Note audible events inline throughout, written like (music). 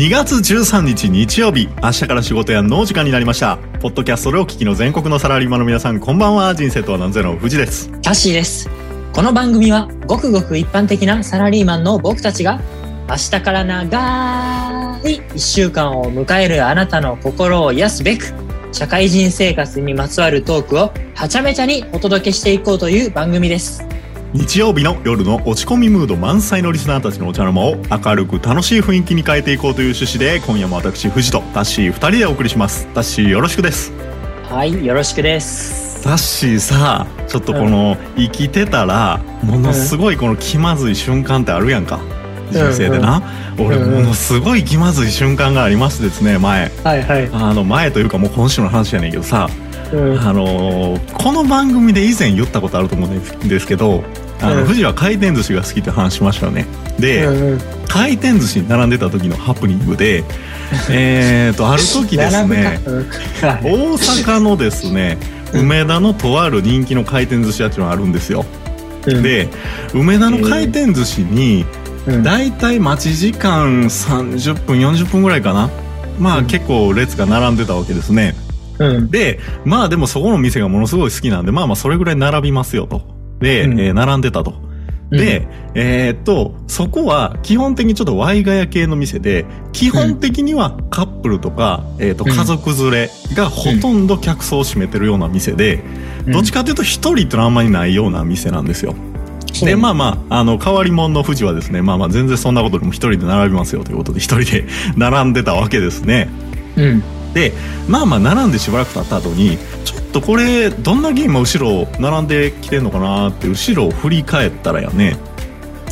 2月13日日曜日明日から仕事やの時間になりましたポッドキャストでお聞きの全国のサラリーマンの皆さんこんばんは人生とは何ゼロの藤ですキャッシーです。この番組はごくごく一般的なサラリーマンの僕たちが明日から長い一週間を迎えるあなたの心を癒すべく社会人生活にまつわるトークをはちゃめちゃにお届けしていこうという番組です。日曜日の夜の落ち込みムード満載のリスナーたちのお茶の間を明るく楽しい雰囲気に変えていこうという趣旨で今夜も私藤とタッシー2人でお送りします。タッシーよろしくです。はい、よろしくです。タッシーさちょっとこの生きてたらものすごいこの気まずい瞬間ってあるやんか。人生でな、俺うん。ものすごい気まずい瞬間がありましてですね前。はいはい。あの前というかもう今週の話やねんけどさうん。あのーこの番組で以前言ったことあると思うんですけどあの、うん。富士は回転寿司が好きって話しましたよね。で、うんうん。回転寿司に並んでた時のハプニングで (laughs) えーとある時ですね大阪のですねうん。梅田のとある人気の回転寿司屋っていうのがあるんですよ、うん。で梅田の回転寿司にうん。だいたい待ち時間30分40分ぐらいかな。まあうん。結構列が並んでたわけですねうん。でまあでもそこの店がものすごい好きなんでまあまあそれぐらい並びますよと。で、うん。えー並んでたと。で、えーっとそこは基本的にちょっとワイガヤ系の店で基本的にはカップルとか、えーっとうん。家族連れがほとんど客層を占めてるような店で、うん。どっちかというと一人ってのはあんまりないような店なんですよ。でまあまああの変わり者の富士はですねまあまあ全然そんなことでも一人で並びますよということで一人で並んでたわけですね。うんでまあまあ並んでしばらく経った後にちょっとこれどんなゲーム後ろ並んできてんのかなって後ろを振り返ったらやね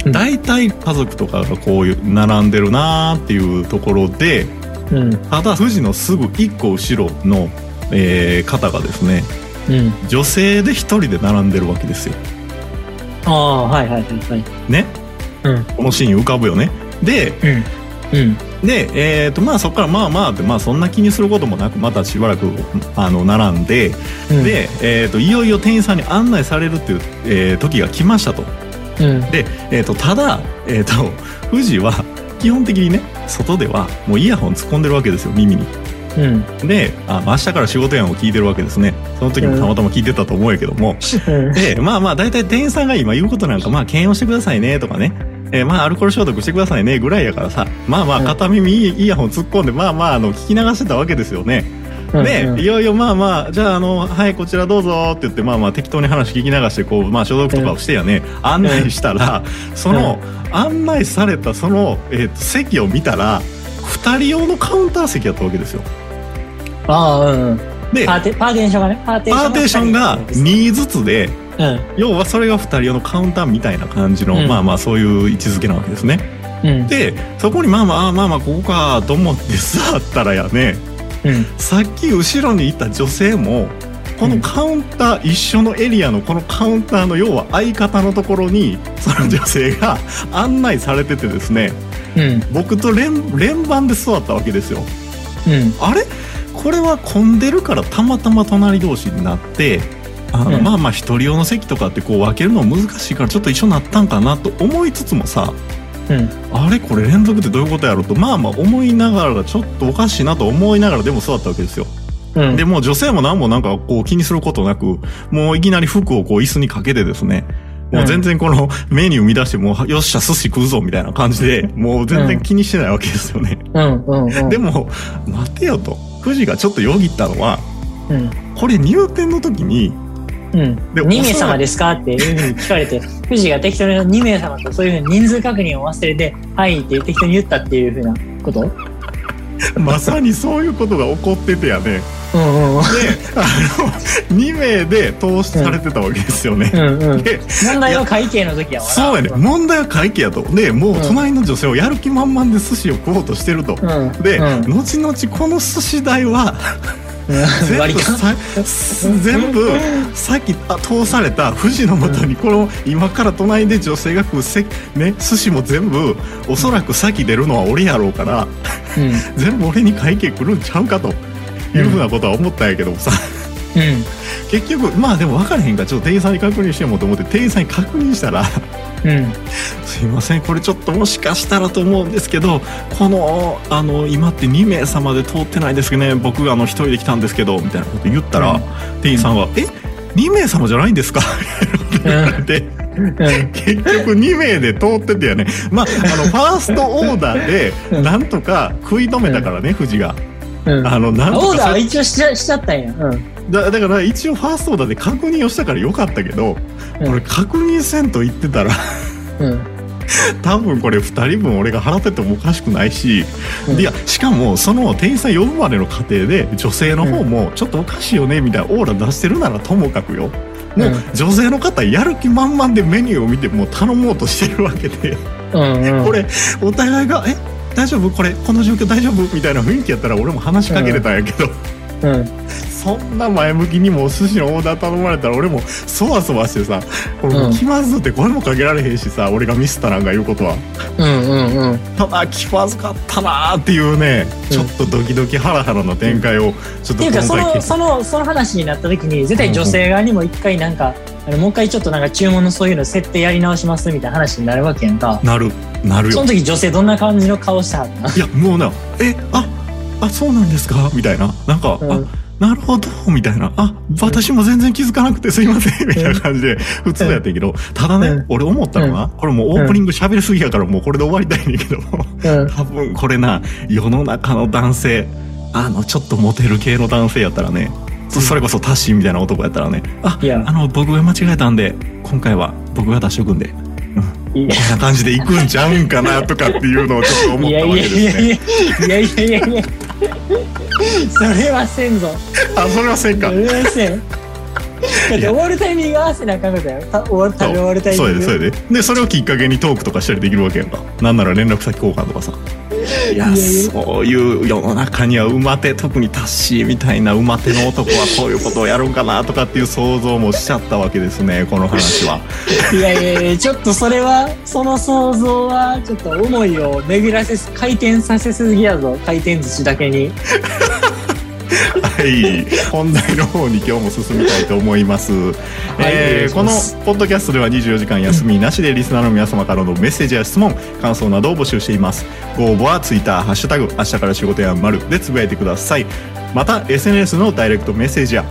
うん。大体家族とかがこういう並んでるなーっていうところでうん。ただ富士のすぐ1個後ろの、えー方がですねうん。女性で1人で並んでるわけですよ。ああはいはいはいはい。ね。うん。このシーン浮かぶよね。でうんうん。で、えー、とまあそこからまあまあってまあそんな気にすることもなくまたしばらくあの並んで、うん。で、えー、といよいよ店員さんに案内されるっていう、えー時が来ましたと。うん。で、えー、とただ、えー、と富士は基本的にね外ではもうイヤホン突っ込んでるわけですよ耳に。うん。であ明日から仕事やんを聞いてるわけですね。その時もたまたま聞いてたと思うけども、うん。でまあまあ大体店員さんが今言うことなんかまあ検温してくださいねとかねえーまあアルコール消毒してくださいねぐらいやからさ。まあまあうん。片耳イヤホン突っ込んでまあまああの聞き流してたわけですよね。うんで、うん。いよいよまあまあじゃああのはいこちらどうぞって言ってまあまあ適当に話聞き流してこうまあ消毒とかをしてやね、案内したらその案内されたその、えーと席を見たら2人用のカウンター席やったわけですよ。ああうんうん。でパーテパーテーションがね。パーテパーテーションが二人2ずつでうん。要はそれが2人用のカウンターみたいな感じの、うん。まあまあそういう位置づけなわけですね。うん。でそこにまあまああまあまあここかと思って座ったらやねうん。さっき後ろにいた女性もこのカウンター、一緒のエリアのこのカウンターの要は相方のところにその女性が (laughs) 案内されててですねうん。僕と連連番で座ったわけですよ。うん。あれ？これは混んでるからたまたま隣同士になってあの、うん。まあまあ一人用の席とかってこう分けるの難しいからちょっと一緒になったんかなと思いつつもさうん。あれこれ連続ってどういうことやろうとまあまあ思いながらちょっとおかしいなと思いながらでも座ったわけですよ。うん。でもう女性も何もなんかこう気にすることなくもういきなり服をこう椅子にかけてですねもう全然このメニュー見出してもうよっしゃ寿司食うぞみたいな感じでもう全然気にしてないわけですよね。うん。うん。うん。でも待てよと。富士がちょっとよぎったのはうん。これ入店の時にうん。で2名様ですか？っていうふうに聞かれて (laughs) 富士が適当に2名様とそういうふうに人数確認を忘れて「はい」って適当に言ったっていうふうなこと？まさにそういうことが起こっててやね。うんうんうん。であの2名で投資されてたわけですよね。うんうん。で問題は会計の時やわ。なそうやね。問題は会計やと。でもう隣の女性をやる気満々で寿司を食おうとしてると。うん。で、うん。後々この寿司代はうん割り勘？全部さ全部さっきあ通された富士のもとにこの今から隣で女性が食うせ、ね、寿司も全部おそらく先出るのは俺やろうからうん。全部俺に会計来るんちゃうかというふうなことは思ったんやけどもさ。うん。結局まあでも分からへんか。らちょっと店員さんに確認してもと思って店員さんに確認したらうん「すすいません。これちょっともしかしたらと思うんですけどこのあの今って2名様で通ってないですけどね。僕があの一人で来たんですけどみたいなこと言ったら、うん。店員さんが「え？2名様じゃないんですか?」言われてうん。結局2名で通っててやね。まああのファーストオーダーでうん。なんとか食い止めたからね富士がうん。あのなんとオーダーはか一応しちゃしちゃったんや。うん。だだから一応ファーストオーダーで確認をしたからよかったけど、うん俺確認せんと言ってたらうん。多分これ2人分俺が払っててもおかしくないし、うんいやしかもその店員さん呼ぶまでの過程で女性の方もちょっとおかしいよねみたいなオーラ出してるならともかくよもううん女性の方やる気満々でメニューを見てもう頼もうとしてるわけでうん。うん。これお互いが「え大丈夫？これこの状況大丈夫?」みたいな雰囲気やったら俺も話しかけてたんやけど、うん。そんな前向きにもお寿司のオーダー頼まれたら俺もそわそわしてさ「これもううん気まずって声もかけられへんしさ俺がミスったなんか言うことは。うん。うん。うん。ただ気まずかったなーっていうね、うんちょっとドキドキハラハラの展開をちょっとっていうかその今回そのその話になった時に絶対女性側にも一回なんか、あのもう一回ちょっとなんか注文のそういうの設定やり直しますみたいな話になるわけやんかなるなるよその時女性どんな感じの顔したはったいやもうなえああそうなんですか？みたいな。なんか、うん。あなるほどみたいな。あ私も全然気づかなくてすいません。みたいな感じで普通やったんやけど、ただね、うん。俺思ったのは、これもうオープニング喋りすぎやからもうこれで終わりたいねんけど多分これな世の中の男性あのちょっとモテる系の男性やったらねそそれこそタッシーみたいな男やったらねああの僕が間違えたんで今回は僕が出しとくんでいやこんな感じで行くんちゃうんかなとかっていうのをちょっと思ったわけいやいやですね。いやいやいやいやいやそれはせんぞあそれはせんかそ。れはせんだって終わるタイミング合わせなあかんのだよた終わる食べ終わるタイミングそうやでそうやででそれをきっかけにトークとかしたりできるわけやんかなんなら連絡先交換とかさいやそういう世の中には馬手特にタッシーみたいな馬手の男はこういうことをやるんかなとかっていう想像もしちゃったわけですねこの話は。いやいやいやちょっとそれはその想像はちょっと思いを巡らせ回転させすぎやぞ回転寿司だけにはい、本題の方に今日も進みたいと思います。えーこのポッドキャストでは24時間休みなしでリスナーの皆様からのメッセージや質問、感想などを募集しています。ご応募はツイッターハッシュタグ明日から仕事や丸でつぶやいてください。また SNS のダイレクトメッセージや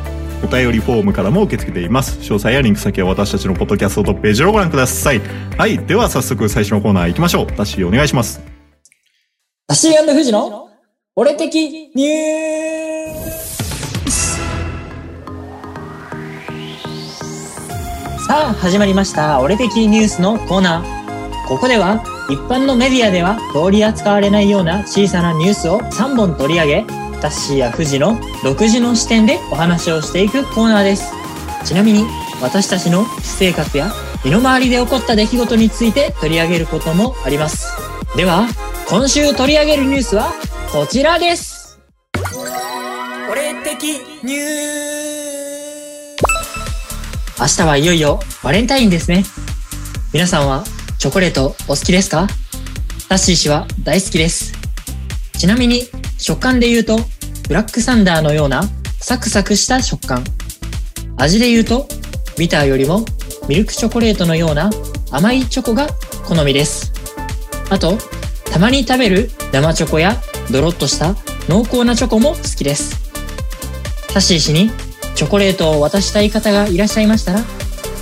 お便りフォームからも受け付けています。詳細やリンク先は私たちのポッドキャストトップページをご覧ください。はい、では早速最初のコーナー行きましょう。タッシーお願いします。タシー富士の俺的ニューさあ始まりました。俺的ニュースのコーナー。ここでは一般のメディアでは取り扱われないような小さなニュースを3本取り上げタッシーや富士の独自の視点でお話をしていくコーナーです。ちなみに私たちの私生活や身の回りで起こった出来事について取り上げることもあります。では今週取り上げるニュースはこちらです。俺的ニュース。明日はいよいよバレンタインですね。皆さんはチョコレートお好きですか？タッシー氏は大好きです。ちなみに食感で言うとブラックサンダーのようなサクサクした食感。味で言うとビターよりもミルクチョコレートのような甘いチョコが好みです。あとたまに食べる生チョコやドロッとした濃厚なチョコも好きです。タッシー氏にチョコレートを渡したい方がいらっしゃいましたら、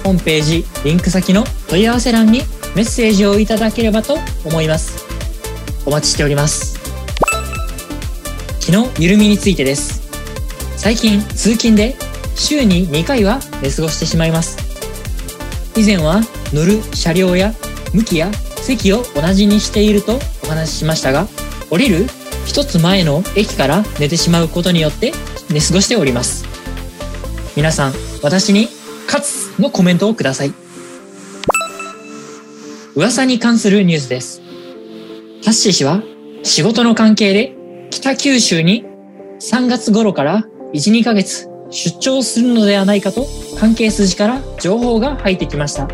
ホームページ、リンク先の問い合わせ欄にメッセージをいただければと思います。お待ちしております。気の緩みについてです。最近通勤で週に2回は寝過ごしてしまいます。以前は乗る車両や向きや席を同じにしているとお話ししましたが、降りる一つ前の駅から寝てしまうことによって寝過ごしております。皆さん、私に、勝つのコメントをください。噂に関するニュースです。タッシー氏は仕事の関係で北九州に3月頃から1、2ヶ月出張するのではないかと関係筋から情報が入ってきました。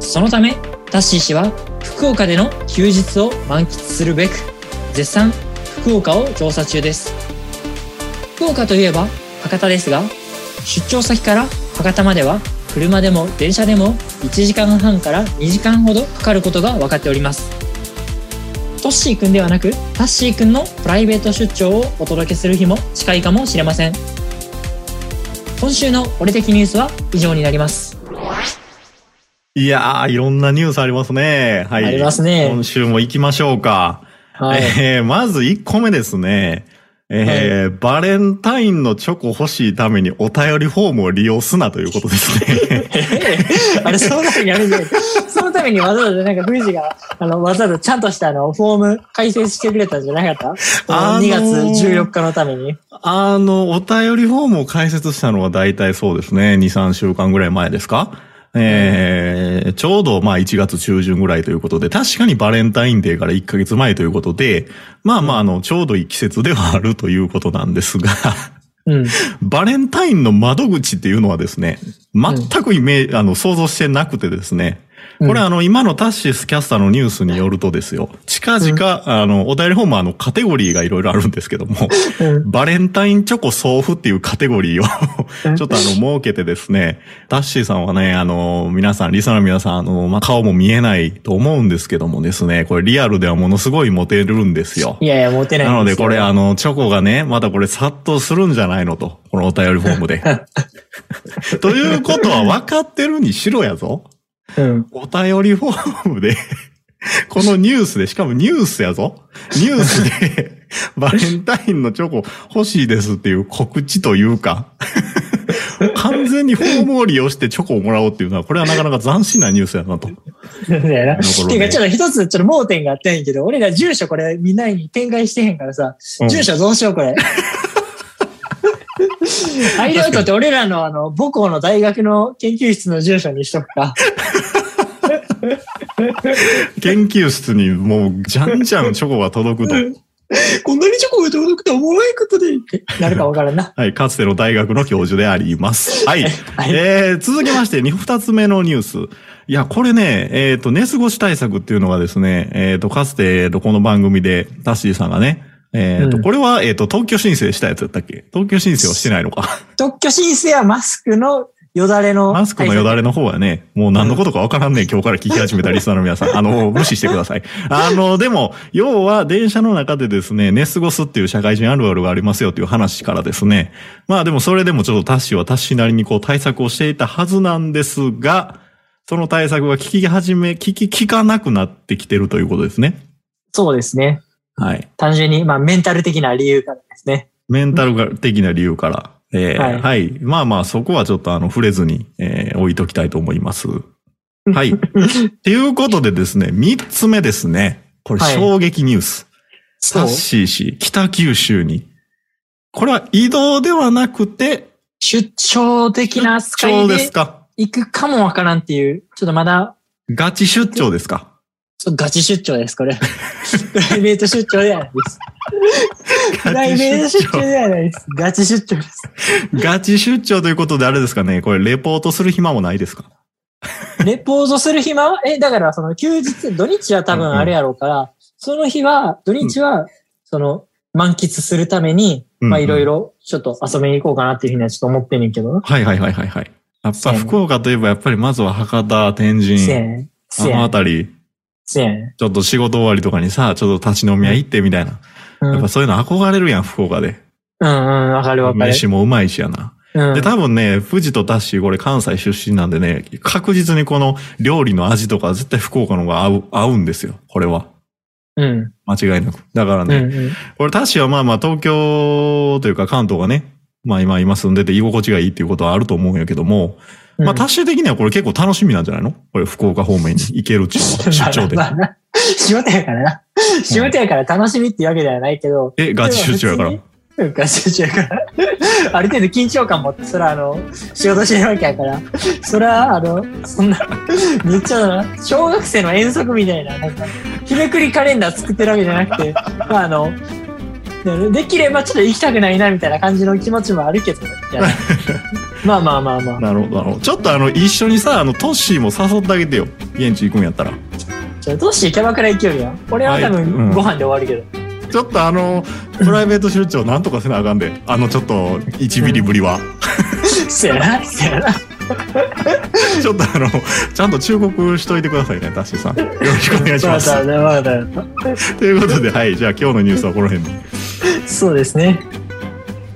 そのため、タッシー氏は福岡での休日を満喫するべく、絶賛福岡を調査中です。福岡といえば博多ですが、出張先から博多までは車でも電車でも1時間半から2時間ほどかかることが分かっておりますトッシーくんではなくタッシーくんのプライベート出張をお届けする日も近いかもしれません今週の俺的ニュースは以上になりますいやー、いろんなニュースありますね。はい。ありますね今週も行きましょうか。はい、えーまず1個目ですね。えーバレンタインのチョコ欲しいためにお便りフォームを利用すなということですね。(laughs) あれ、そのためにあるんじゃないそのためにわざわざなんか、富士が、あの、わざわざちゃんとしたあの、フォーム解説してくれたんじゃなかった？あのー ?2 月14日のために。あの、お便りフォームを開設したのは大体そうですね。2、3週間ぐらい前ですか？えーちょうどまあ1月中旬ぐらいということで、確かにバレンタインデーから1ヶ月前ということで、まあまああの、ちょうどいい季節ではあるということなんですが、うん。(laughs) バレンタインの窓口っていうのはですね、全くイメージ、あの、想像してなくてですね、これあの、今のタッシスキャスターのニュースによるとですよ、近々、あの、お便りフォームはあの、カテゴリーがいろいろあるんですけども、うん。バレンタインチョコ送付っていうカテゴリーを (laughs) うんちょっとあの、設けてですね、タッシーさんはね、あの、皆さん、リサの皆さん、あの、まあ、顔も見えないと思うんですけどもですね、これリアルではものすごいモテるんですよ。いやいや、持てないなので、これ、あの、の、チョコがね、またこれ殺到するんじゃないのと。このお便りフォームで。(laughs) ということは分かってるにしろやぞ。うん。お便りフォームで、(laughs) このニュースで、しかもニュースやぞ。ニュースで、(laughs) バレンタインのチョコ欲しいですっていう告知というか、(laughs) 完全にフォームを利用してチョコをもらおうっていうのは、これはなかなか斬新なニュースやなと。だよな。ていうか、ちょっと一つ、ちょっと盲点があったんやけど、俺ら住所これみんなに展開してへんからさ、うん住所どうしよう、これ。ハイライトって俺らのあの、母校の大学の研究室の住所にしとくか。研究室にもう、じゃんじゃんチョコが届くと。こんなにチョコが届くとは思わないことで、なるかわからんな。はい、かつての大学の教授であります。はい。(laughs) はいえー、続きまして、二二つ目のニュース。いや、これね、えっ、と、寝過ごし対策っていうのがですね、えっ、と、かつて、えーとこの番組で、タッシーさんがね、えっ、と、うんこれは、えっ、と、特許申請したやつやったっけ？特許申請はしてないのか？(laughs) 特許申請はマスクのよだれの。マスクのよだれの方はね、もう何のことかわからんね今日から聞き始めたリスナーの皆さん。あの、無視してください。(laughs) あの、でも、要は電車の中でですね、寝過ごすっていう社会人あるあるがありますよっていう話からですね。まあでもそれでもちょっとタッシーはタッシーなりにこう対策をしていたはずなんですが、その対策が聞き始め、聞き、聞かなくなってきてるということですね。そうですね。はい。単純に、まあ、メンタル的な理由からですね。メンタル的な理由から。えーはいはい。まあまあ、そこはちょっとあの、触れずに、えー置いときたいと思います。はい。(laughs) っていうことでですね、三つ目ですね。これはい衝撃ニュース。そう？サッ。シー氏、北九州に。これは移動ではなくて、出張的な出扱い張で行くかもわからんっていう、ちょっとまだ、ガチ出張ですか？ガチ出張です、これ。(laughs) プライベート出張ではないです。プライベート出張ではないです。ガチ出張です。ガチ出張ということであれですかね、これレポートする暇もないですか？レポートする暇？は、え、だからその休日、土日は多分あれやろうから、その日は、土日は、その、満喫するために、うんまあいろいろ、ちょっと遊びに行こうかなっていうふうにはちょっと思ってんねんけどな。はいはいはいはいはい。やっぱ福岡といえばやっぱりまずは博多、天せ神、やねん。あの。あたり、ねちょっと仕事終わりとかにさ、ちょっと立ち飲み屋行ってみたいな。ん。うん。うんやっぱそういうの憧れるやん、福岡で。うん、わかるわかる。飯もうまいしやな。うん。で、多分ね、富士とタッシー、これ関西出身なんでね、確実にこの料理の味とか絶対福岡の方が合う、合うんですよ。これは。うん。間違いなく。だからね、うん。うん。これタッシーはまあまあ東京というか関東がね、まあ今今住んでて居心地がいいっていうことはあると思うんやけども、うんまあタッシー的にはこれ結構楽しみなんじゃないの？これ福岡方面に行けるうのは (laughs) 出張でま。あまあな仕事やからな。仕事やから楽しみっていうわけではないけど。え、ガチ出張やから？ガチ出張やから。ある程度緊張感持って、そらあの、仕事してるわけやから。そら、あの、そんな、めっちゃな、小学生の遠足みたいな、なんか、日めくりカレンダー作ってるわけじゃなくて、まああの、で (laughs) できればちょっと行きたくないなみたいな感じの気持ちもあるけど、(laughs) まあまあまあまあ。なるほど、なるほど。ちょっとあの、一緒にさ、あの、トッシーも誘ってあげてよ。現地行くんやったら。じゃあ、どうしてキャバクラ行きよるやん。俺は多はいうん分ご飯で終わるけど。ちょっとあの、プライベート出張なんとかせなあかんで。あの、ちょっと、1ミリぶりは。(laughs) せやな、せやな。ちょっとあの、ちゃんと忠告しといてくださいね、タッシーさん。よろしくお願いします。ということで、はい、じゃあ今日のニュースはこの辺で。そうですね。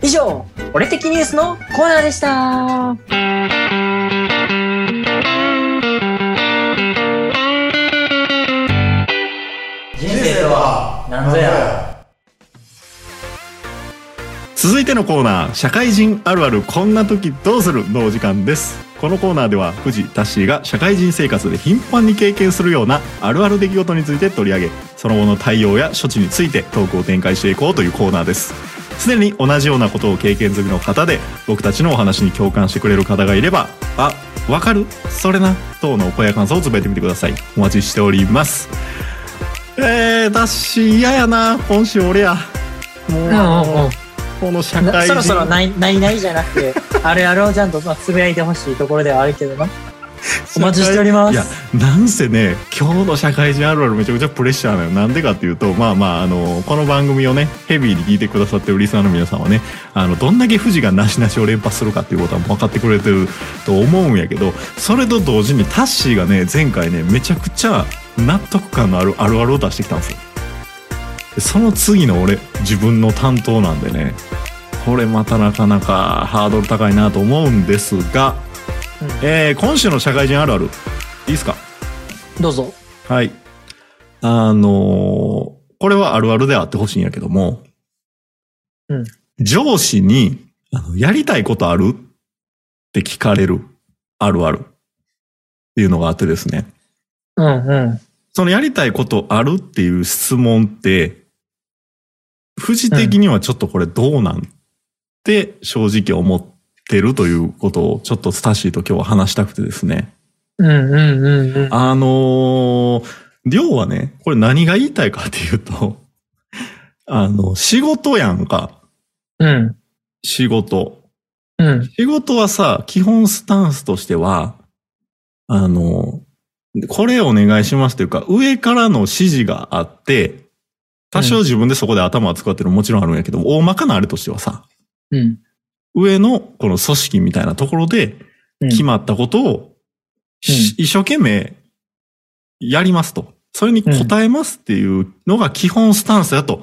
以上、俺的ニュースのコーナーでした。人生とは何ぞや。続いてのコーナー、社会人あるあるこんな時どうする？のお時間です。このコーナーでは、藤田ッシーが社会人生活で頻繁に経験するようなあるある出来事について取り上げ、その後の対応や処置についてトークを展開していこうというコーナーです。すでに同じようなことを経験済みの方で、僕たちのお話に共感してくれる方がいれば、あ、わかる？それな、等のお声や感想をつぶやいてみてください。お待ちしております。えー、ダッシー嫌やな、今週俺や。もう、うんうんうんこの社な会人。そろそろないないないじゃなくて、(laughs) あるあるをちゃんとまあつぶやいてほしいところではあるけどな。お待ちしております。いやなんせね今日の社会人あるあるめちゃくちゃプレッシャーなのよ。なんでかっていうとまあまああのこの番組をねヘビーに聞いてくださってるリスナーの皆さんはねあのどんだけ富士がなしなしを連発するかっていうことは分かってくれてると思うんやけどそれと同時にタッシーがね前回ねめちゃくちゃ納得感のあるあるあるを出してきたんですよ。でその次の俺自分の担当なんでねこれまたなかなかハードル高いなと思うんですが、うんえー今週の社会人あるあるいいですか？どうぞ。はい。あのーこれはあるあるであってほしいんやけども、うん上司に、あの、やりたいことあるって聞かれる、あるあるっていうのがあってですね。うんうん。そのやりたいことあるっていう質問って、富士的にはちょっとこれどうなんって正直思ってるということをちょっとスタッシーと今日は話したくてですね。うんうんうんうん。あのー、要はね、これ何が言いたいかっていうと、(laughs) あの、仕事やんか。うん。仕事。うん。仕事はさ、基本スタンスとしては、あの、これお願いしますというか、上からの指示があって、多少自分でそこで頭を使ってるのももちろんあるんやけど、大まかなあれとしてはさ、うん。上のこの組織みたいなところでうん決まったことを、し一生懸命やりますと。それに応えますっていうのが基本スタンスだと、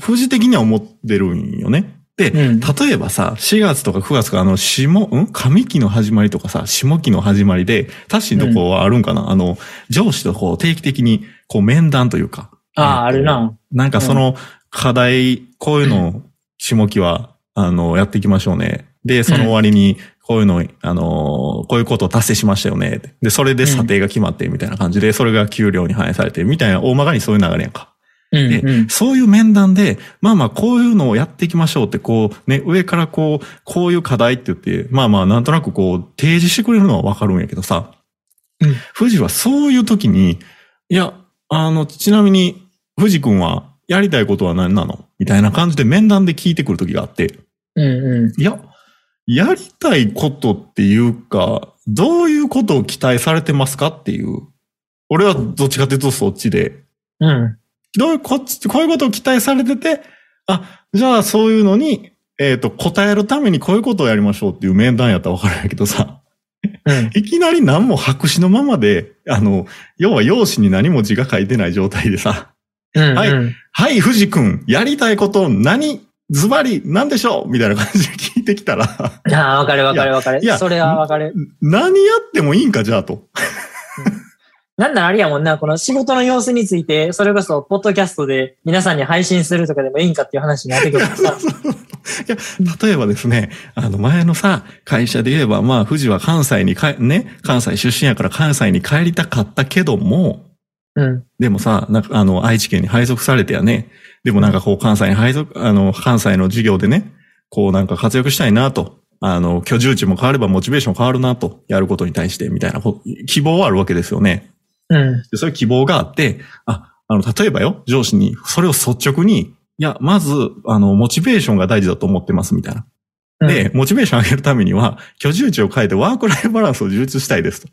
富士的には思ってるんよね。で、うん例えばさ、4月とか9月とかあの、下、ん？上期の始まりとかさ、下期の始まりで、タッシーのとこはあるんかな、あの、上司とこう定期的にこう面談というか。ああ、あるな。なんかその課題、こういうのを下期は、あの、やっていきましょうね。で、その終わりに、こういうの、あの、こういうことを達成しましたよね。で、それで査定が決まってみたいな感じで、それが給料に反映されてみたいな、大まかにそういう流れやんか。でうんうん。そういう面談で、まあまあこういうのをやっていきましょうって、こうね、上からこう、こういう課題って言って、まあまあなんとなくこう、提示してくれるのはわかるんやけどさ、うん富士はそういう時に、いや、あの、ちなみに、富士君はやりたいことは何なの？みたいな感じで面談で聞いてくる時があって、うんうん。いや、やりたいことっていうか、どういうことを期待されてますかっていう。俺はどっちかというとそっちで、うん。どういう、こっち、こういうことを期待されてて、あ、じゃあそういうのに、えっ、と、答えるためにこういうことをやりましょうっていう面談やったらわかるんやけどさ、うん。(laughs) いきなり何も白紙のままで、あの、要は用紙に何も字が書いてない状態でさ、うん。はいうんはい、藤君、やりたいこと何、ズバリ、何でしょう？みたいな感じで聞いてきたら、(laughs) ああ、わかるわかるわかるいや。それはわかる。何やってもいいんか、じゃあと。なんならあれやもんな、この仕事の様子について、それこそ、ポッドキャストで皆さんに配信するとかでもいいんかっていう話になってくるからさ。(laughs) いや、例えばですね、あの前のさ、会社で言えば、まあ、富士は関西にか、ね、関西出身やから関西に帰りたかったけども、うん。でもさ、なんかあの、愛知県に配属されてやね、でもなんかこう関西に配属、あの、関西の授業でね、こうなんか活躍したいなと。あの、居住地も変わればモチベーション変わるなと。やることに対して、みたいなこ希望はあるわけですよね。うん。でそういう希望があって、あ、あの、例えばよ、上司に、それを率直に、いや、まず、あの、モチベーションが大事だと思ってます、みたいな。うん、で、モチベーション上げるためには、居住地を変えてワークライフバランスを充実したいですと。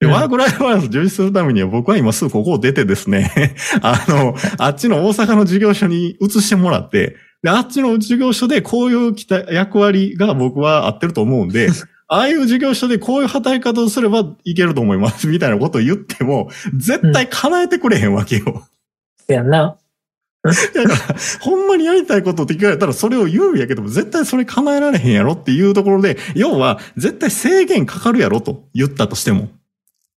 で、うんワークライフバランスを充実するためには、僕は今すぐここを出てですね、(laughs) あの、あっちの大阪の事業所に移してもらって、で、あっちの事業所でこういう役割が僕は合ってると思うんで、(laughs) ああいう事業所でこういう働き方をすればいけると思います、みたいなことを言っても、絶対叶えてくれへんわけよ。そやんな。(laughs) だから、ほんまにやりたいことって聞かれたらそれを言うんやけども、絶対それ叶えられへんやろっていうところで、要は、絶対制限かかるやろと言ったとしても。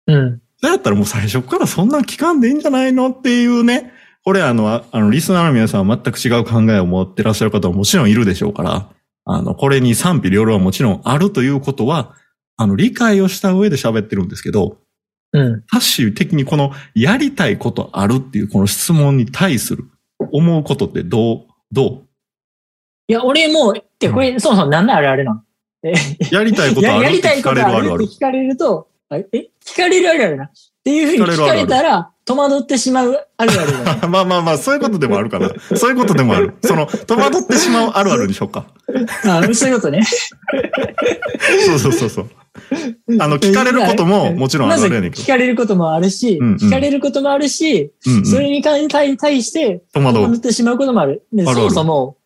うん。だったらもう最初からそんなん聞かんでいいんじゃないのっていうね。これあの、ああの、リスナーの皆さんは全く違う考えを持ってらっしゃる方ももちろんいるでしょうから、あの、これに賛否両論はもちろんあるということは、あの、理解をした上で喋ってるんですけど、うん。ハッシュ的にこの、やりたいことあるっていうこの質問に対する、思うことってどう、どいや、俺も、って、これ、そもそもなんであるあるなんえう (laughs) (laughs) やりたいことあややるって聞かりたいことれるあるあるあるって。聞かれると、あえ？聞かれるあるあるな。っていうふうに聞かれたら、戸惑ってしまうあるあるだね。まあまあまあ、そういうことでもあるかな。そういうことでもある。その、戸惑ってしまうあるあるにしようか。あそういうことね。そうそうそうそう。あの、聞かれることももちろんあるあるやねんけど。聞かれることもあるし、うんうん聞かれることもあるし、うんうんそれに対対して、戸惑ってしまうこともある。であるあるそもそも、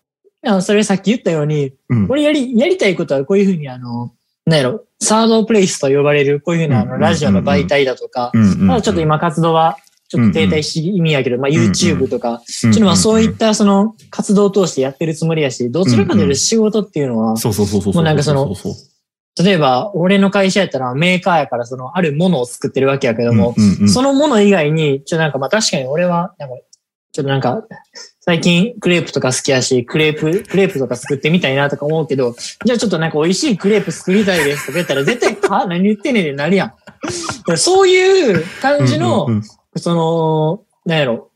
あのそれさっき言ったように、うん。俺やり、やりたいことはこういうふうに、あの、なんやろ、サードプレイスと呼ばれる、こういうふうな、あの、ラジオの媒体だとか、まだちょっと今活動は、ちょっと停滞し気味やけど、まあ YouTube とか、ちょっとまあそういったその活動を通してやってるつもりやし、どちらかというと仕事っていうのは。もうなんかその例えば俺の会社やったらメーカーやからそのあるものを作ってるわけやけども、そのもの以外に、ちょっとなんかまあ確かに俺は、ちょっとなんか、最近クレープとか好きやし、クレープ、(laughs) クレープとか作ってみたいなとか思うけど、じゃあちょっとなんか美味しいクレープ作りたいですとか言ったら絶対、は？(laughs) 何言ってんねんってなるやん。そういう感じの、うんうんうんその、なんやろ。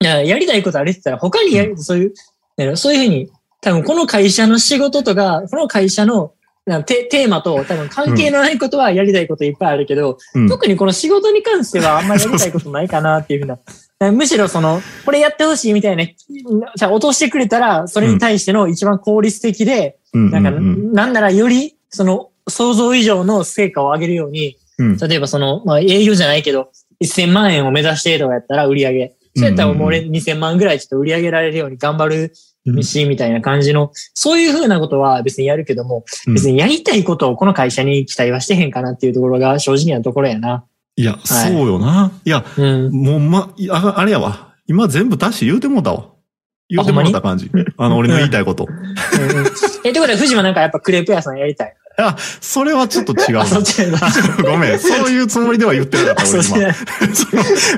いや、やりたいことあるって言ったら、他にやる、そういう、そういうふうに、多分この会社の仕事とか、この会社のテテーマと多分関係のないことはやりたいこといっぱいあるけど、うん。特にこの仕事に関してはあんまりやりたいことないかなっていうふうな。むしろその、これやってほしいみたいな、じゃあ落としてくれたら、それに対しての一番効率的で、うん。なんなんならより、その、想像以上の成果を上げるように、うん。例えばその、まあ営業じゃないけど、1000万円を目指してとかやったら売り上げ。そうやったらもう俺2000万ぐらいちょっと売り上げられるように頑張るし、みたいな感じの、そういうふうなことは別にやるけども、うん別にやりたいことをこの会社に期待はしてへんかなっていうところが正直なところやな。いや、そうよな。いや、うん。もうま、ああれやわ。今全部足し言うてもうたわ。言うてもらった感じ。あの、俺の言いたいこと。うんうんえ、ということで、藤間なんかやっぱクレープ屋さんやりたい？あ、それはちょっと違う。ごめん。そういうつもりでは言ってなかった、(laughs) 俺今。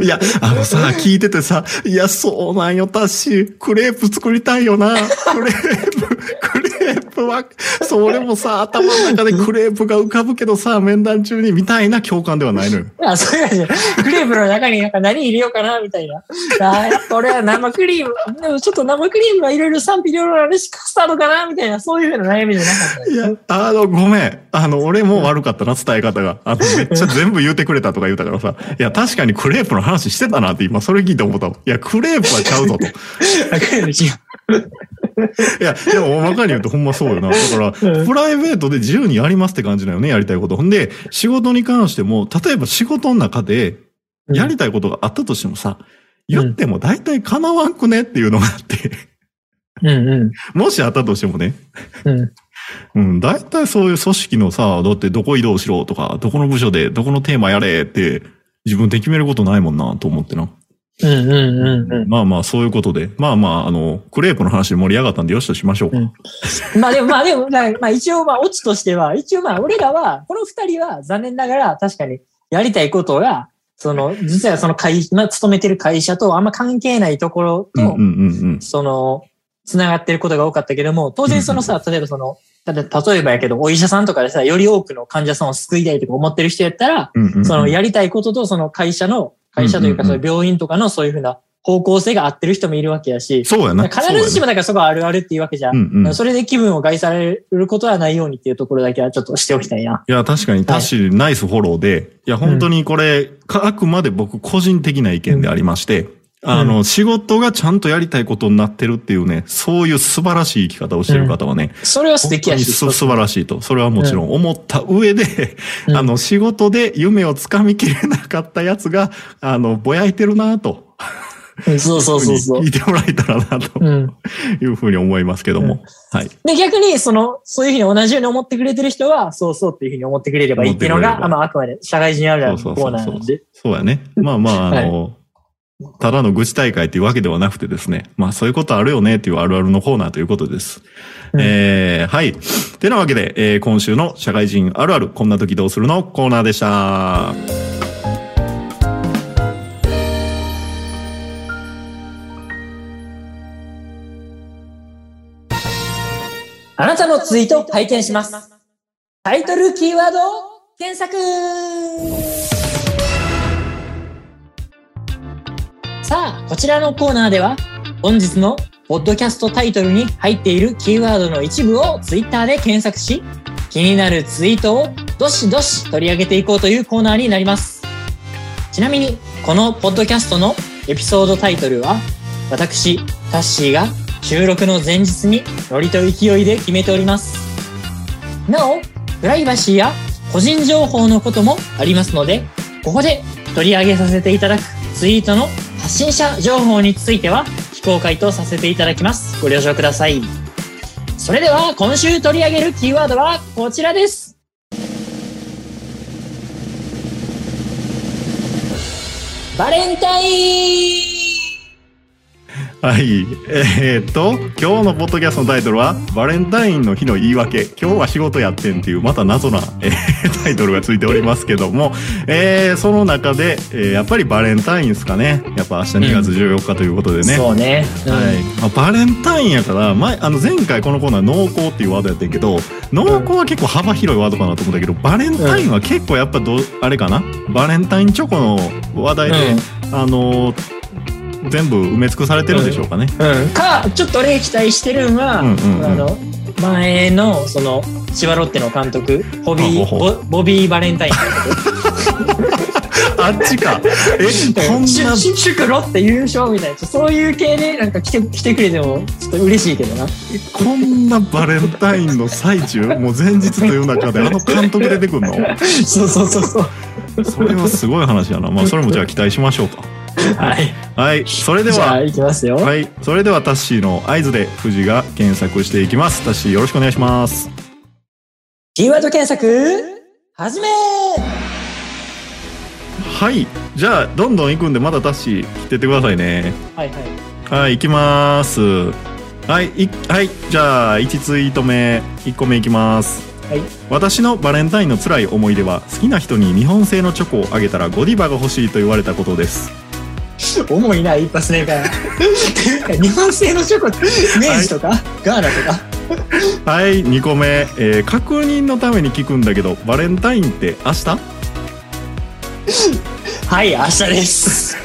いや、あのさ、聞いててさ、いや、そうなんよ、タッシー。クレープ作りたいよな。クレープ、クレープは、それもさ、頭の中でクレープが浮かぶけどさ、面談中にみたいな共感ではないのよ。(laughs) あ、そういう感じ。クレープの中になんか何入れようかな、みたいな。あやっぱ俺は生クリーム、でもちょっと生クリームはいろいろ賛否両論あるし、カスタードかな、みたいな、そういうふうな悩みじゃなかったい。や、あの、ごめん。あの、俺も悪かったな、伝え方が。あの、めっちゃ全部言うてくれたとか言うたからさ。いや、確かにクレープの話してたなって今、それ聞いて思ったわ。いや、クレープはちゃうぞと。あクレープ違う。いや、でも、大まかに言うとほんまそうよな。だから、うんプライベートで自由にやりますって感じだよね、やりたいこと。ほんで、仕事に関しても、例えば仕事の中で、やりたいことがあったとしてもさ、言っても大体叶わんくねっていうのがあって、うんうもしあったとしてもね、ん。うん。うん、大体そういう組織のさ、だってどこ移動しろとか、どこの部署でどこのテーマやれって、自分で決めることないもんな、と思ってな。うんうんうんうん。まあまあ、そういうことで。まあまあ、あの、クレープの話で盛り上がったんでよしとしましょうか。うんまあでも、まあでも、まあまあ一応、まあ、オチとしては、一応まあ、俺らは、この二人は残念ながら、確かに、やりたいことが、その、実はその会、まあ、勤めてる会社とあんま関係ないところと。その、つながってることが多かったけども、当然そのさ、例えばその、例えばやけど、お医者さんとかでさ、より多くの患者さんを救いたいとか思ってる人やったら、その、やりたいこととその会社の、会社というか、うんうんう病院とかのそういうふうな方向性が合ってる人もいるわけやし、そうやな。必ずしもだからそこはあるあるっていうわけじゃんうん。それで気分を害されることはないようにっていうところだけはちょっとしておきたいな。いや、確かに、タッシー、ナイスフォローで、いや、本当にこれ、かあくまで僕個人的な意見でありまして、あの、仕事がちゃんとやりたいことになってるっていうね、そういう素晴らしい生き方をしてる方はね、それは素敵やし。素晴らしいと。それはもちろん思った上で、うんあの、仕事で夢をつかみきれなかったやつが、あの、ぼやいてるなと。そうそうそうそう聞い。てもらえたらなとうん。いうふうに思いますけども。はい。で、逆に、その、そういうふうに同じように思ってくれてる人は、そうそうっていうふうに思ってくれればいいっていうのが、まあ、あくまで社会人あるあるのコーナーなんで。そうやね。まあまあ、あの、ただの愚痴大会っていうわけではなくてですね。まあそういうことあるよねっていうあるあるのコーナーということです。うんえー、はい。てなわけで、えー今週の社会人あるある、こんな時どうするのコーナーでした。あなたのツイート拝見します。タイトルキーワード検索さあ、こちらのコーナーでは、本日のポッドキャストタイトルに入っているキーワードの一部をツイッターで検索し、気になるツイートをどしどし取り上げていこうというコーナーになります。ちなみに、このポッドキャストのエピソードタイトルは、私、タッシーが収録の前日にノリと勢いで決めております。なお、プライバシーや個人情報のこともありますので、ここで取り上げさせていただくツイートの発信者情報については非公開とさせていただきます。ご了承ください。それでは今週取り上げるキーワードはこちらです。バレンタインはい。えーっと、今日のポッドキャストのタイトルは、バレンタインの日の言い訳、今日は仕事やってんっていう、また謎な、えータイトルがついておりますけども、えーその中で、えーやっぱりバレンタインですかね。やっぱ明日2月14日ということでね。そうね。うんはいまあ、バレンタインやから前あの前回このコーナー濃厚っていうワードやってんけど濃厚は結構幅広いワードかなと思ったけどバレンタインは結構やっぱどうあれかな？バレンタインチョコの話題で、あのー全部埋め尽くされてるんでしょうかね。うん、か、ちょっと俺期待してるんは、うんうんうんあの、前の、その、千葉ロッテの監督、ホビー、ボボビー・バレンタイン (laughs) あっちか。えこんなシュシュクロって優勝みたいな、そういう系でなんか来て来てくれても、ちょっと嬉しいけどな。こんなバレンタインの最中もう前日という中であの監督出てくんの？(laughs) そうそうそうそう。それはすごい話やな。まあそれもじゃあ期待しましょうか。はい。はい。それではいきますよ。はい。それではタッシーの合図で富士が検索していきます。タッシーよろしくお願いします。キーワード検索、始めはい。じゃあ、どんどん行くんで、まだタッシー来てってくださいね。はいはい。はい、行きます。はい、いはい。じゃあ、1ツイート目、1個目いきます。はい。私のバレンタインの辛い思い出は、好きな人に日本製のチョコをあげたらゴディバが欲しいと言われたことです。重いな、一発目から。っていうか日本製のチョコ明治とか、ガーナとか。はい、2個目、えー確認のために聞くんだけど、バレンタインって明日？はい、明日です。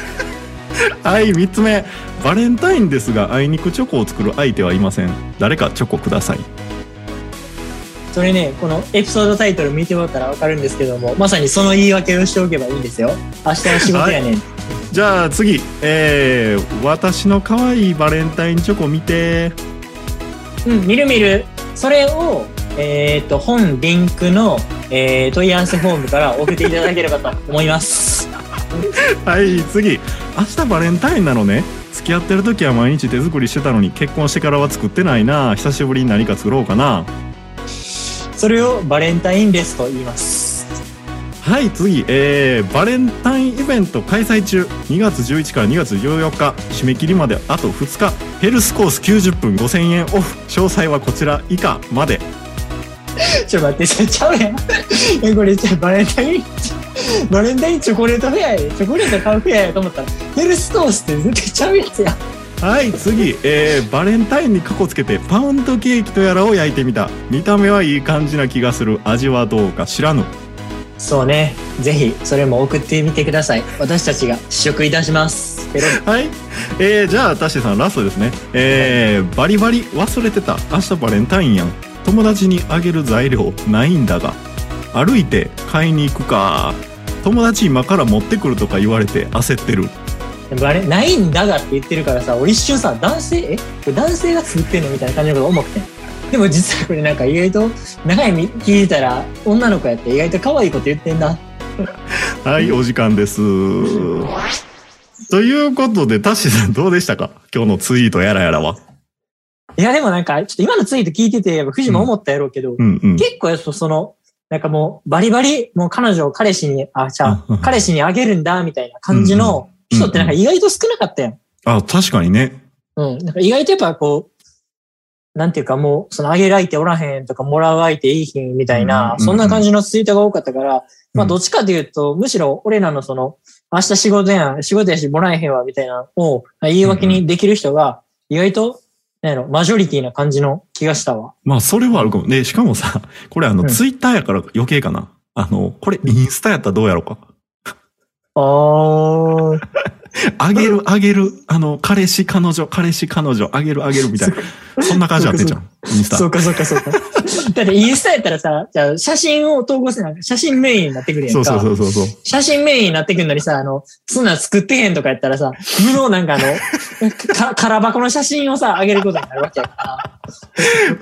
はい、3つ目。バレンタインですが、あいにくチョコを作る相手はいません。誰かチョコください。それね、このエピソードタイトル見てもらったらわかるんですけども、まさにその言い訳をしておけばいいんですよ。明日の仕事やねん。じゃあ次、えー、私の可愛いバレンタインチョコ見て。うん、見る見る。それを、えっ、と、本リンクの、えー問い合わせフォームから送っていただければと思います。(laughs) はい、次。明日バレンタインなのね。付き合ってる時は毎日手作りしてたのに結婚してからは作ってないな久しぶりに何か作ろうかなそれをバレンタインレスと言います。はい次えー、バレンタインイベント開催中。2月11から2月14日締め切りまであと2日。ヘルスコース90分5000円オフ。詳細はこちら。以下まで。ちょっと待って、それちゃうやん。(laughs) え、これ、じゃあバレンタイン、バレンタインチョコレートフェアやで。チョコレート買うフェアやと思ったら、ヘルストースって絶対ちゃうやつや。はい次、えー、バレンタインにかこつけてパウンドケーキとやらを焼いてみた。見た目はいい感じな気がする。味はどうか知らぬそうね。ぜひ、それも送ってみてください。私たちが試食いたします。はい、えー、じゃあタッシーさんラストですね。えー、バリバリ忘れてた。明日バレンタインやん。友達にあげる材料ないんだが。歩いて買いに行くか。友達今から持ってくるとか言われて焦ってる。バレ、ないんだがって言ってるからさ、俺一瞬さ、男性、え？男性が作ってんのみたいな感じのこと思ってん。(laughs) でも実はこれなんか意外と、長い見聞いてたら、女の子やって意外と可愛いこと言ってんだ。はいお時間ですということで、タッシーさんどうでしたか？今日のツイートやらやらは。いや、でもなんか、ちょっと今のツイート聞いてて、藤も思ったやろうけど、うんうん。結構やっぱその、なんかもう、バリバリ、もう彼女を彼氏に、あ、じゃあうん、彼氏にあげるんだ、みたいな感じの人ってなんか意外と少なかったやん。あ、確かにね。うん。なんか意外とやっぱこう、なんていうかもう、そのあげる相手おらへんとか、もらう相手いいひんみたいな、うんそんな感じのツイートが多かったから、まあうんどっちかというと、むしろ俺らのその、明日仕事やん、仕事やしもらえへんわ、みたいなのを言い訳にできる人が、意外と、なんやろ、マジョリティな感じの気がしたわ。まあ、それはあるかも。で、しかもさ、(laughs) これあの、うんツイッターやから余計かな。あの、これインスタやったらどうやろうか。あー。(laughs) あげる、あげる、あの、彼氏、彼女、彼氏、彼女、あげる、あげるみたいな。そんな感じやってんじゃん。インスタ。そうかそうかそうか。(laughs) だってインスタやったらさ、じゃあ写真を投稿せな、写真メインになってくるやんか。そうそうそうそう。写真メインになってくるのにさ、あの、そんなん作ってへんとかやったらさ、無のなんかあの、か、空箱の写真をさ、あげることになるわけやから。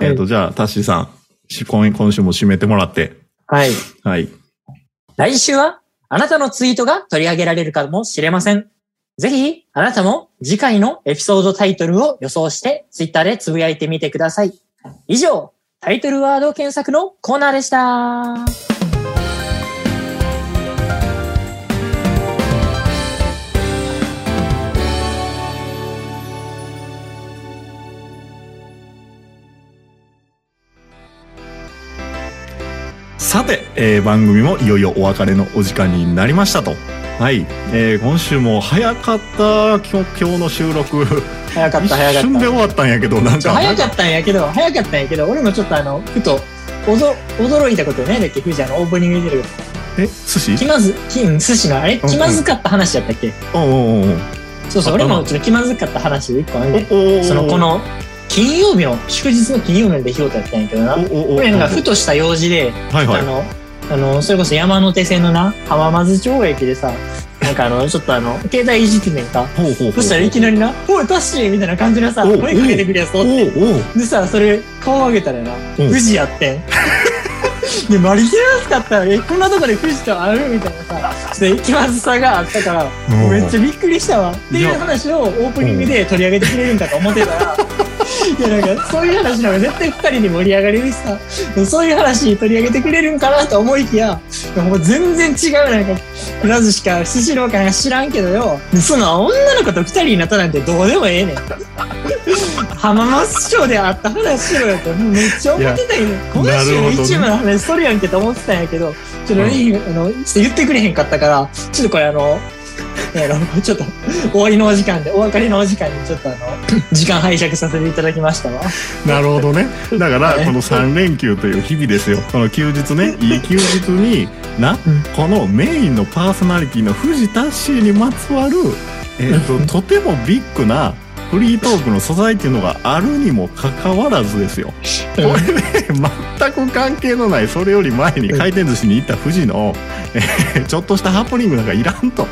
(laughs) えっ、と、じゃあ、タッシーさん、し今今週も締めてもらって。はい。はい。来週は、あなたのツイートが取り上げられるかもしれません。ぜひ、あなたも次回のエピソードタイトルを予想して、ツイッターでつぶやいてみてください。以上、タイトルワード検索のコーナーでした。さて、えー番組もいよいよお別れのお時間になりましたと。はい。えー今週も早かった、今日今日の収録。一早かった、早かった。瞬で終わったんやけど、なんか。早かったんやけど、早かったんやけど、俺もちょっとあの、ふと、おど驚いたことねだっけ、藤あの、オープニングで出てる。え、寿司？気まず、きうん寿司の、あれ？うん気まずかった話やったっけ？おうおうおうそうそう、あ俺もちょっと気まずかった話一個あんで。おうおうその、この、金曜日の、祝日の金曜日の出来事やったんやけどな。俺なんかふとした用事で、はいはいあ。の、あの、それこそ山手線のな、浜松町駅でさ、なんかあの、ちょっとあの、携帯いじってんねんか。ほうほうほうそしたらいきなりな、おい、タッシーみたいな感じのさ、声かけてくるやつおおって。でさ、それ、顔上げたらな、うん富士やってん。(laughs) で、マリキラスかったら、え、こんなとこで富士とあるみたいなさ、ちょっと気まずさがあったから、うん。めっちゃびっくりしたわ。っていう話をオープニングで取り上げてくれるんかと思ってたら、(laughs) いやなんか、そういう話の方が絶対二人に盛り上がれるしさ、そういう話取り上げてくれるんかなと思いきや、もう全然違うなんか、くら寿司かスシローか知らんけどよ、その女の子と二人になったなんてどうでもええねん。浜松町であった話しろよってめっちゃ思ってたけど、今週の一部の話それやんけと思ってたんやけど、ちょっと、いいあの、ちょっと言ってくれへんかったから、ちょっとこれあの、あの、ちょっと、終わりのお時間で、お別れのお時間にちょっとあの、時間拝借させていただきましたわ。なるほどね。だから、は (laughs) いこの3連休という日々ですよ。この休日ね、いい休日に、なうん、このメインのパーソナリティの藤田氏にまつわる、えっ、うんと、とてもビッグなフリートークの素材っていうのがあるにもかかわらずですよ。これね、全く関係のない、それより前に回転寿司に行った富の、え (laughs) ーちょっとしたハプニングなんかいらんと。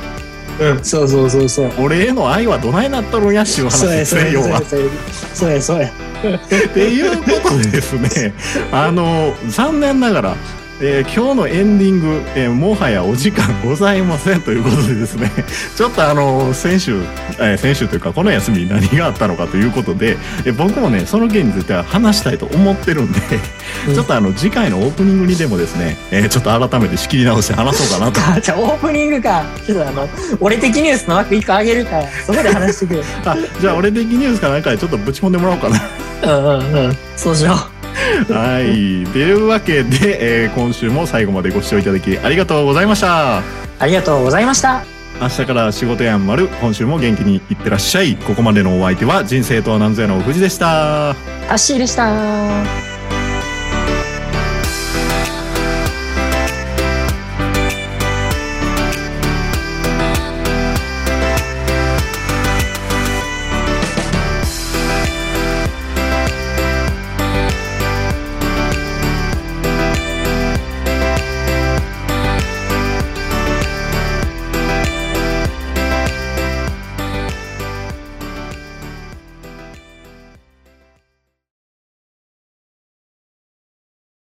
うん、そうそうそうそう。俺への愛はどないなっとるんやっちゅう話ですね、要は。そうや、そうや、そうや。(laughs) っていうことでですね、あの、残念ながら、えー今日のエンディング、えーもはやお時間ございませんということでですね、(laughs) ちょっとあの、先週、えー先週というか、この休みに何があったのかということで、えー僕もね、その件については話したいと思ってるんで、うん (laughs) ちょっとあの、次回のオープニングにでもですね、えーちょっと改めて仕切り直して話そうかなと。(laughs) あ、じゃあオープニングか。ちょっとあの、俺的ニュースの枠一個あげるから、そこで話してくれ。あじゃあ、俺的ニュースかなんかでちょっとぶち込んでもらおうかな。うんうんうん。そうしよ (laughs) はい。というわけで、えー今週も最後までご視聴いただきありがとうございました。う。ありがとうございました。明日から仕事やんまる。今週も元気にいってらっしゃい。ここまでのお相手は人生とは何ぞやの藤でした。タッシーでした。